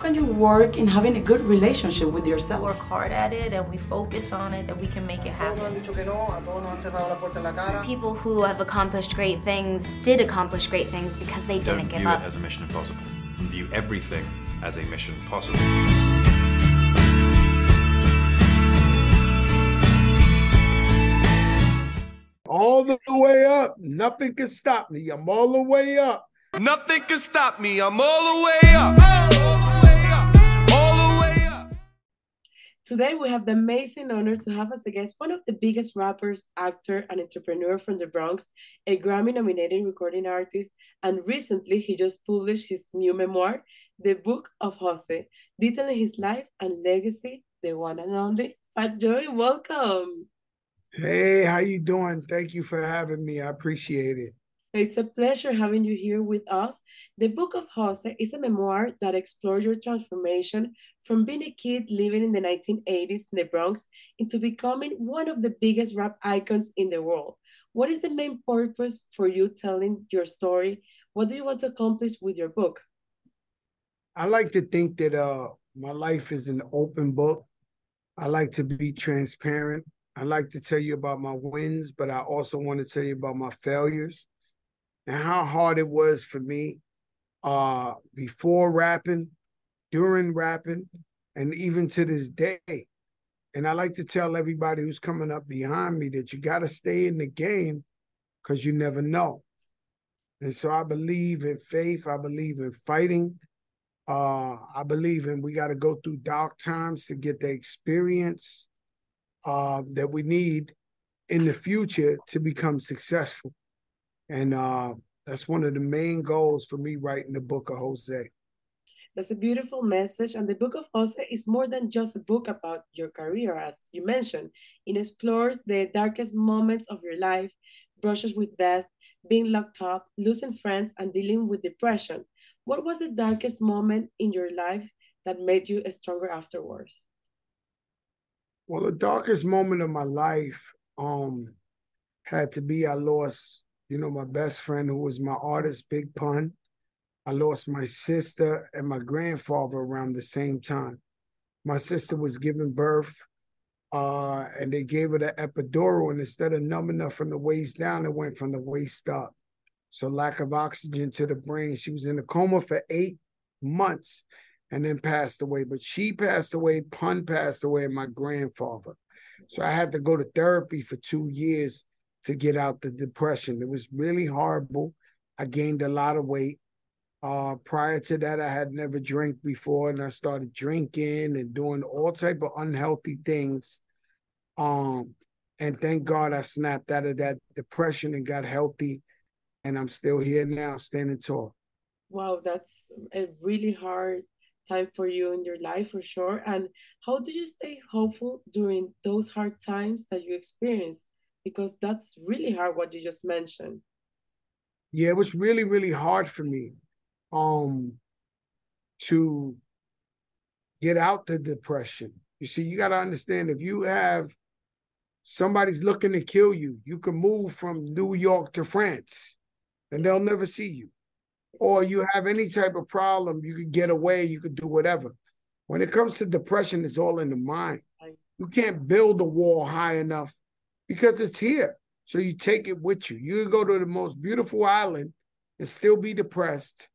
can you work in having a good relationship with yourself? Work hard at it and we focus on it, that we can make it happen. People who have accomplished great things did accomplish great things because they Don't didn't give view up. it as a mission impossible. View everything as a mission possible. All the way up. Nothing can stop me. I'm all the way up. Nothing can stop me. I'm all the way up. All Today, we have the amazing honor to have as a guest one of the biggest rappers, actor, and entrepreneur from the Bronx, a Grammy nominated recording artist, and recently he just published his new memoir, The Book of Jose, detailing his life and legacy, the one and only Fat Joe. Welcome. Hey, how you doing? Thank you for having me. I appreciate it. It's a pleasure having you here with us. The Book of Jose is a memoir that explores your transformation from being a kid living in the 1980s in the Bronx into becoming one of the biggest rap icons in the world. What is the main purpose for you telling your story? What do you want to accomplish with your book? I like to think that uh my life is an open book. I like to be transparent. I like to tell you about my wins, but I also want to tell you about my failures and how hard it was for me uh before rapping, during rapping, and even to this day. And I like to tell everybody who's coming up behind me that you got to stay in the game because you never know. And so I believe in faith. I believe in fighting. Uh, I believe in we got to go through dark times to get the experience uh, that we need in the future to become successful. And uh, that's one of the main goals for me writing the book of Jose. That's a beautiful message. And the Book of Jose is more than just a book about your career, as you mentioned. It explores the darkest moments of your life, brushes with death, being locked up, losing friends, and dealing with depression. What was the darkest moment in your life that made you stronger afterwards? Well, the darkest moment of my life um had to be I lost, you know, my best friend who was my artist, Big Pun. I lost my sister and my grandfather around the same time. My sister was giving birth, uh, and they gave her the epidural, and instead of numbing her from the waist down, it went from the waist up. So lack of oxygen to the brain. She was in a coma for eight months and then passed away. But she passed away, Pun passed away, and my grandfather. So I had to go to therapy for two years to get out the depression. It was really horrible. I gained a lot of weight. Uh, prior to that, I had never drank before, and I started drinking and doing all type of unhealthy things. Um, and thank God I snapped out of that depression and got healthy, and I'm still here now, standing tall. Wow, that's a really hard time for you in your life for sure. And how do you stay hopeful during those hard times that you experience? Because that's really hard what you just mentioned. Yeah, it was really, really hard for me um to get out the depression. You see, you got to understand if you have somebody's looking to kill you, you can move from New York to France and they'll never see you. Or you have any type of problem, you could get away, you could do whatever. When it comes to depression, it's all in the mind. You can't build a wall high enough because it's here. So you take it with you. You can go to the most beautiful island and still be depressed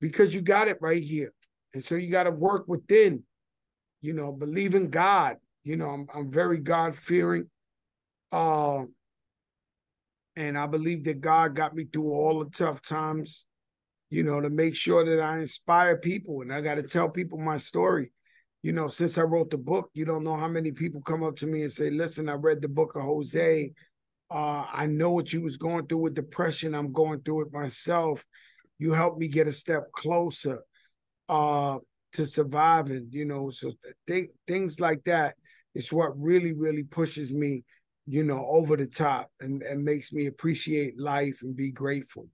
because you got it right here. And so you got to work within, you know, believe in God. You know, I'm, I'm very God fearing. Uh, and I believe that God got me through all the tough times, you know, to make sure that I inspire people. And I got to tell people my story. You know, since I wrote the book, you don't know how many people come up to me and say, listen, I read the book of Jose. Uh, I know what you was going through with depression. I'm going through it myself. You helped me get a step closer uh, to surviving, you know. So th- things like that is what really, really pushes me, you know, over the top and, and makes me appreciate life and be grateful.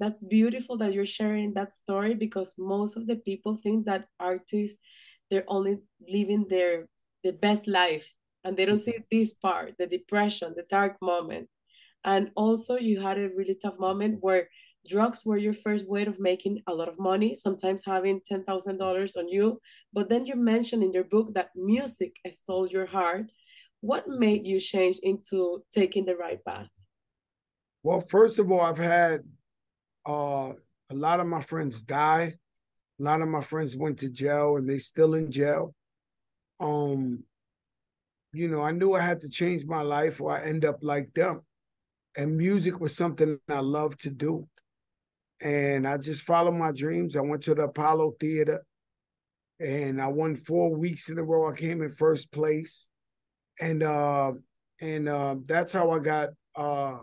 That's beautiful that you're sharing that story because most of the people think that artists they're only living their the best life and they don't see this part, the depression, the dark moment. And also you had a really tough moment where drugs were your first way of making a lot of money, sometimes having $10,000 on you. But then you mentioned in your book that music stole your heart. What made you change into taking the right path? Well, first of all, I've had uh, a lot of my friends die. A lot of my friends went to jail and they still in jail. Um, you know, I knew I had to change my life or I end up like them. And music was something I loved to do. And I just followed my dreams. I went to the Apollo Theater and I won four weeks in a row. I came in first place. And uh and uh that's how I got uh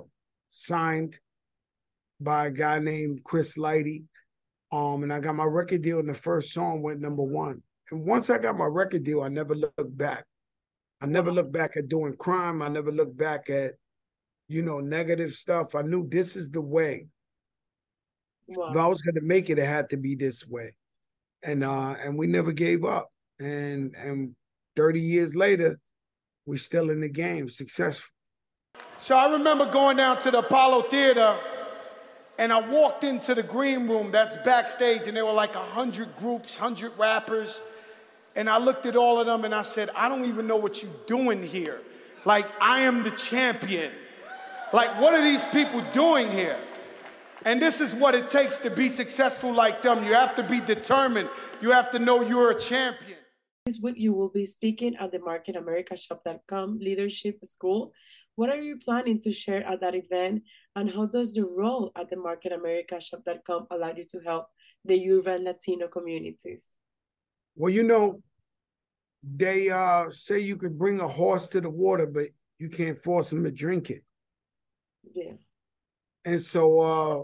signed by a guy named Chris Lighty. Um, and I got my record deal, and the first song went number one. And once I got my record deal, I never looked back. I never looked back at doing crime. I never looked back at, you know, negative stuff. I knew this is the way. Wow. If I was gonna make it, it had to be this way. And uh, and we never gave up. And and 30 years later, we're still in the game, successful. So I remember going down to the Apollo Theater and I walked into the green room that's backstage, and there were like a hundred groups, hundred rappers. And I looked at all of them and I said, I don't even know what you're doing here. Like, I am the champion. Like, what are these people doing here? And this is what it takes to be successful like them. You have to be determined, you have to know you're a champion. This week, you will be speaking at the MarketAmericaShop.com Leadership School. What are you planning to share at that event? And how does your role at the MarketAmericaShop.com allow you to help the urban Latino communities? Well, you know, they uh, say you could bring a horse to the water, but you can't force him to drink it. Yeah. And so uh,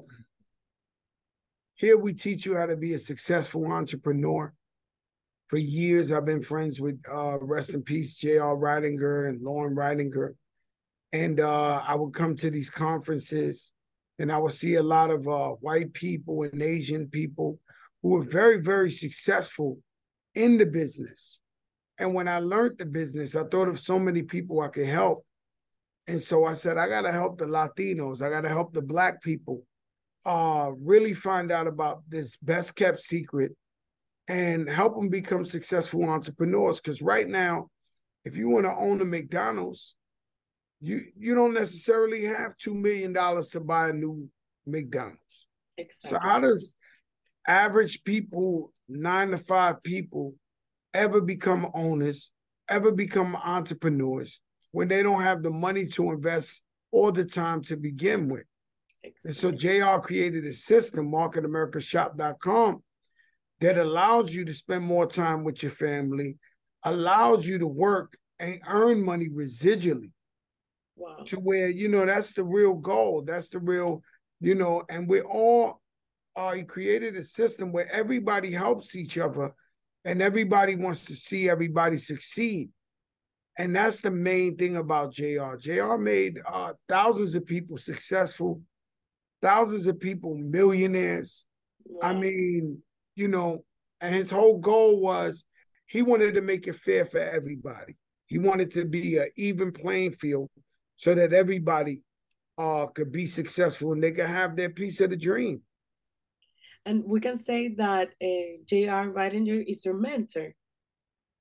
here we teach you how to be a successful entrepreneur. For years, I've been friends with uh, rest in peace J.R. Ridinger and Loren Ridinger. And uh, I would come to these conferences and I would see a lot of uh, white people and Asian people who were very, very successful in the business. And when I learned the business, I thought of so many people I could help. And so I said, I got to help the Latinos, I got to help the Black people uh, really find out about this best kept secret and help them become successful entrepreneurs. Because right now, if you want to own a McDonald's, you you don't necessarily have two million dollars to buy a new McDonald's. Exactly. So how does average people, nine to five people, ever become owners, ever become entrepreneurs when they don't have the money to invest all the time to begin with? Exactly. And so JR created a system, marketamericashop.com, that allows you to spend more time with your family, allows you to work and earn money residually. Wow. To where, you know, that's the real goal. That's the real, you know, and we're all uh created a system where everybody helps each other and everybody wants to see everybody succeed. And that's the main thing about JR. JR made uh, thousands of people successful, thousands of people millionaires. I mean, you know, and his whole goal was he wanted to make it fair for everybody. He wanted to be an even playing field so that everybody uh, could be successful and they could have their piece of the dream. And we can say that uh, J.R. Ridinger is your mentor.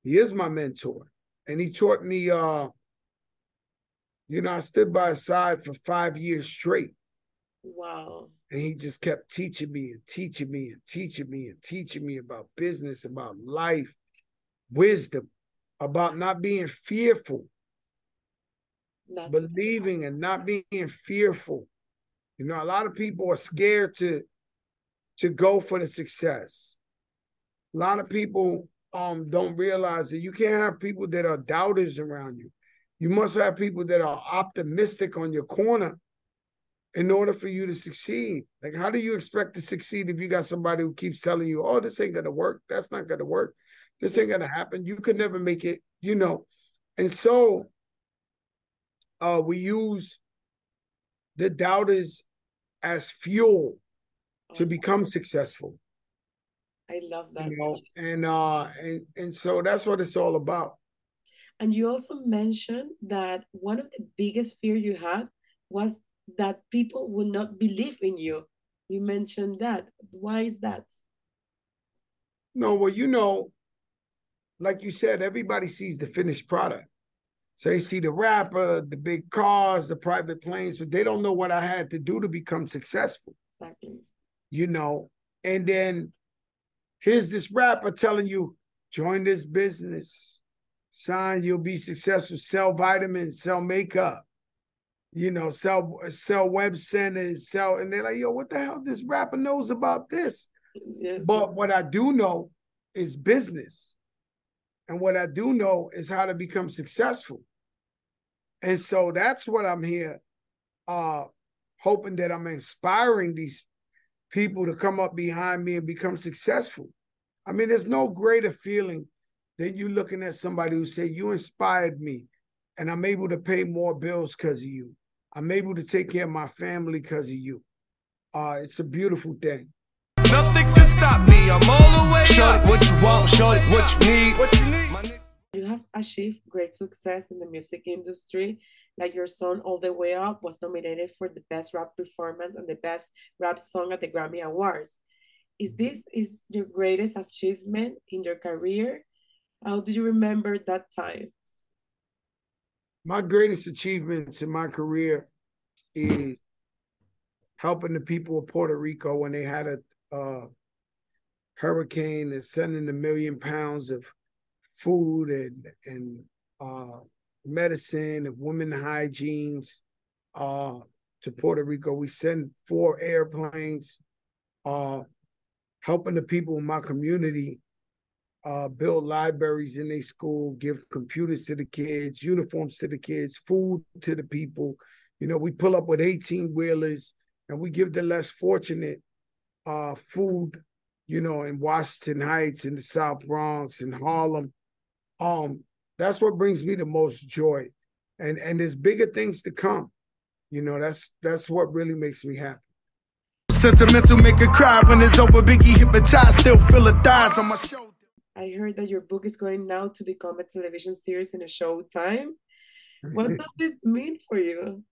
He is my mentor. And he taught me, uh, you know, I stood by his side for five years straight. Wow. And he just kept teaching me and teaching me and teaching me and teaching me about business, about life, wisdom, about not being fearful, that's believing and not being fearful. You know, a lot of people are scared to to go for the success. A lot of people um don't realize that you can't have people that are doubters around you. You must have people that are optimistic on your corner in order for you to succeed. Like, how do you expect to succeed if you got somebody who keeps telling you, oh, this ain't gonna work, that's not gonna work, this ain't gonna happen, you could never make it, you know. And so uh, we use the doubters as fuel to become successful. I love that. You know, and uh and and so that's what it's all about. And you also mentioned that one of the biggest fear you had was that people would not believe in you. You mentioned that. Why is that? No, well, you know, like you said, everybody sees the finished product. So they see the rapper, the big cars, the private planes, but they don't know what I had to do to become successful. Exactly. You know, and then here's this rapper telling you, join this business, sign, you'll be successful, sell vitamins, sell makeup, you know, sell sell web centers, sell, and they're like, yo, what the hell this rapper knows about this? Yeah. But what I do know is business. And what I do know is how to become successful. And so that's what I'm here uh hoping that I'm inspiring these people to come up behind me and become successful. I mean, there's no greater feeling than you looking at somebody who say, You inspired me, and I'm able to pay more bills because of you. I'm able to take care of my family because of you. Uh, it's a beautiful thing. Nothing can stop me. I'm all the way Show up. it what you want, show it what you need. What you need? You have achieved great success in the music industry. Like your song All the Way Up was nominated for the best rap performance and the best rap song at the Grammy Awards. Is this is your greatest achievement in your career? How do you remember that time? my greatest achievements in my career is helping the people of Puerto Rico when they had a uh, hurricane and sending a million pounds of food and and uh, medicine and women hygienes uh, to Puerto Rico. We send four airplanes, uh, helping the people in my community uh, build libraries in their school, give computers to the kids, uniforms to the kids, food to the people. You know, we pull up with 18 wheelers and we give the less fortunate uh, food, you know, in Washington Heights, in the South Bronx, in Harlem. Um, that's what brings me the most joy. And and there's bigger things to come. You know, that's that's what really makes me happy. Sentimental, make her cry when it's over. Biggie hypnotized, still feel her thighs on my shoulder. I heard that your book is going now to become a television series in a Showtime. What does this mean for you?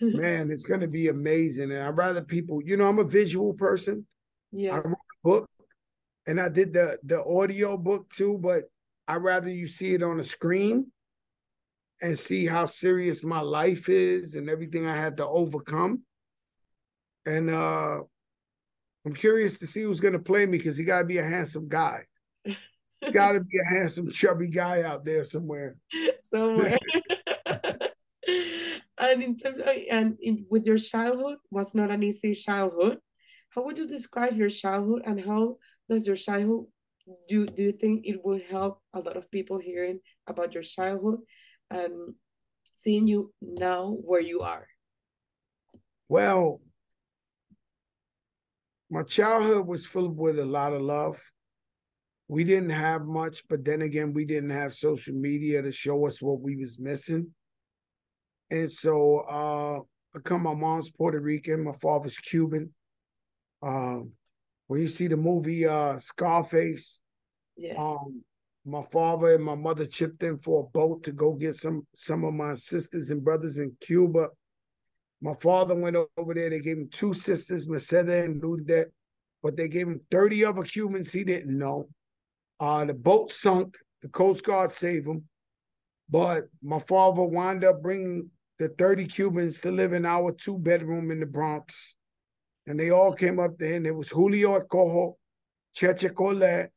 Man, it's gonna be amazing. And I'd rather people, you know, I'm a visual person. Yeah. I wrote a book and I did the the audio book too, but I'd rather you see it on a screen and see how serious my life is and everything I had to overcome. And uh I'm curious to see who's gonna play me because he gotta be a handsome guy. gotta be a handsome, chubby guy out there somewhere. somewhere. and in terms of, and in, with your childhood was not an easy childhood. How would you describe your childhood and how does your childhood do do you think it will help a lot of people hearing about your childhood and seeing you now where you are? Well, my childhood was filled with a lot of love. We didn't have much, but then again, we didn't have social media to show us what we was missing. And so uh I come my mom's Puerto Rican, my father's Cuban. Um when you see the movie uh Scarface, Yes. um my father and my mother chipped in for a boat to go get some some of my sisters and brothers in Cuba. My father went over there. They gave him two sisters, Mercedes and Lourdes, but they gave him 30 other Cubans he didn't know. Uh, the boat sunk. The Coast Guard saved him. But my father wound up bringing the 30 Cubans to live in our two bedroom in the Bronx. And they all came up there, and it was Julio Acojo, Cheche Colette,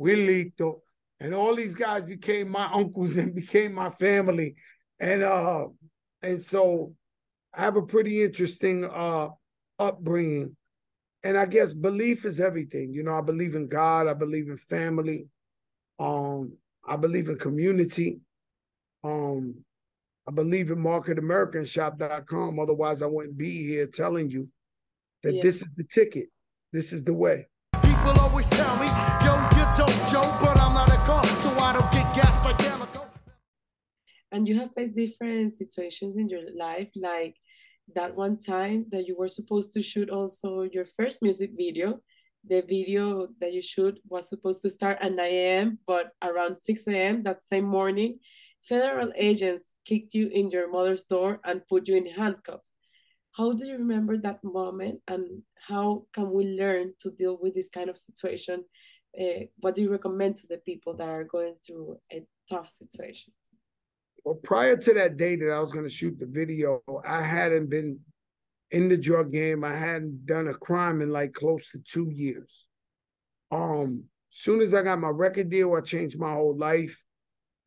Willito, and all these guys became my uncles and became my family. And uh, and so I have a pretty interesting uh upbringing. And I guess belief is everything. You know, I believe in God, I believe in family, um, I believe in community. Um, I believe in marketamericanshop.com. Otherwise, I wouldn't be here telling you that Yeah. this is the ticket. This is the way. People always tell me, yo, you don't joke, but I'm not a car, so I don't get gas like Amoco. and you have faced different situations in your life like that one time that you were supposed to shoot also your first music video the video that you shoot was supposed to start at 9 a.m but around 6 a.m that same morning federal agents kicked you in your mother's door and put you in handcuffs how do you remember that moment and how can we learn to deal with this kind of situation? Uh, what do you recommend to the people that are going through a tough situation? Well prior to that day that i was going to shoot the video i hadn't been in the drug game. I hadn't done a crime in like close to two years. Um soon as i got my record deal i changed my whole life.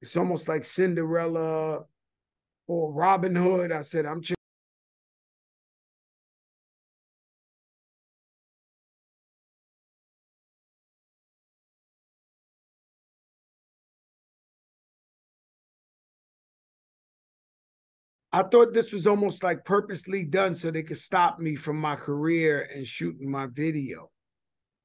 It's almost like cinderella or robin hood. I said i'm I thought this was almost like purposely done so they could stop me from my career and shooting my video.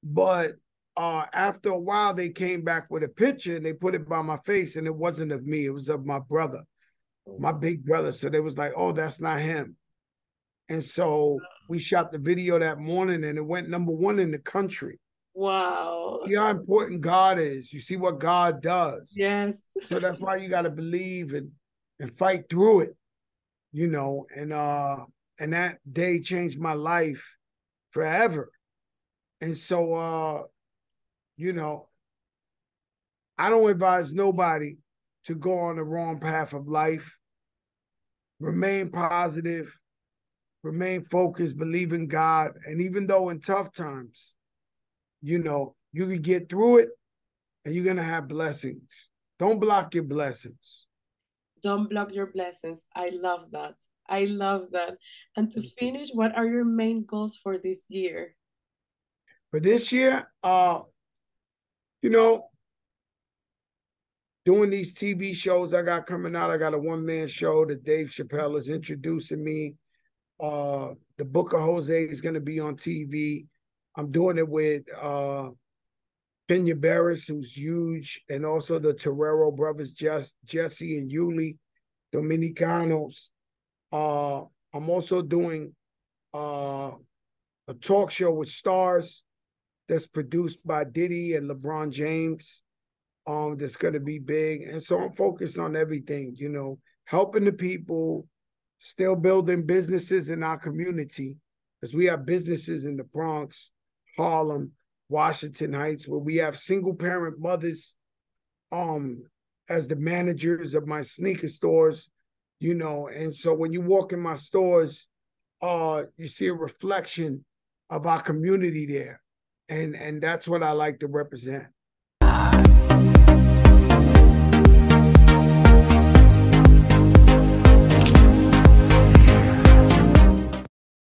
But uh, after a while, they came back with a picture and they put it by my face, and it wasn't of me, it was of my brother, my big brother. So they was like, oh, that's not him. And so we shot the video that morning and it went number one in the country. Wow. See how important God is. You see what God does. Yes. So that's why you got to believe and and fight through it you know, and uh and that day changed my life forever. And so uh, you know, I don't advise nobody to go on the wrong path of life. Remain positive, remain focused, believe in God. And even though in tough times, you know, you can get through it and you're gonna have blessings. Don't block your blessings don't block your blessings. I love that. I love that. And to finish, what are your main goals for this year? For this year, uh, you know, doing these TV shows I got coming out. I got a one man show that Dave Chappelle is introducing me. Uh, the Book of Jose is going to be on TV. I'm doing it with uh, Kenya Barris, who's huge, and also the Terrero brothers, Jess, Jesse and Yuli, Dominicanos. Uh, I'm also doing uh, a talk show with stars that's produced by Diddy and LeBron James. Um, that's gonna be big, and so I'm focused on everything. You know, helping the people, still building businesses in our community, because we have businesses in the Bronx, Harlem, Washington Heights, where we have single parent mothers um as the managers of my sneaker stores, you know, and so when you walk in my stores, uh you see a reflection of our community there. And and that's what I like to represent.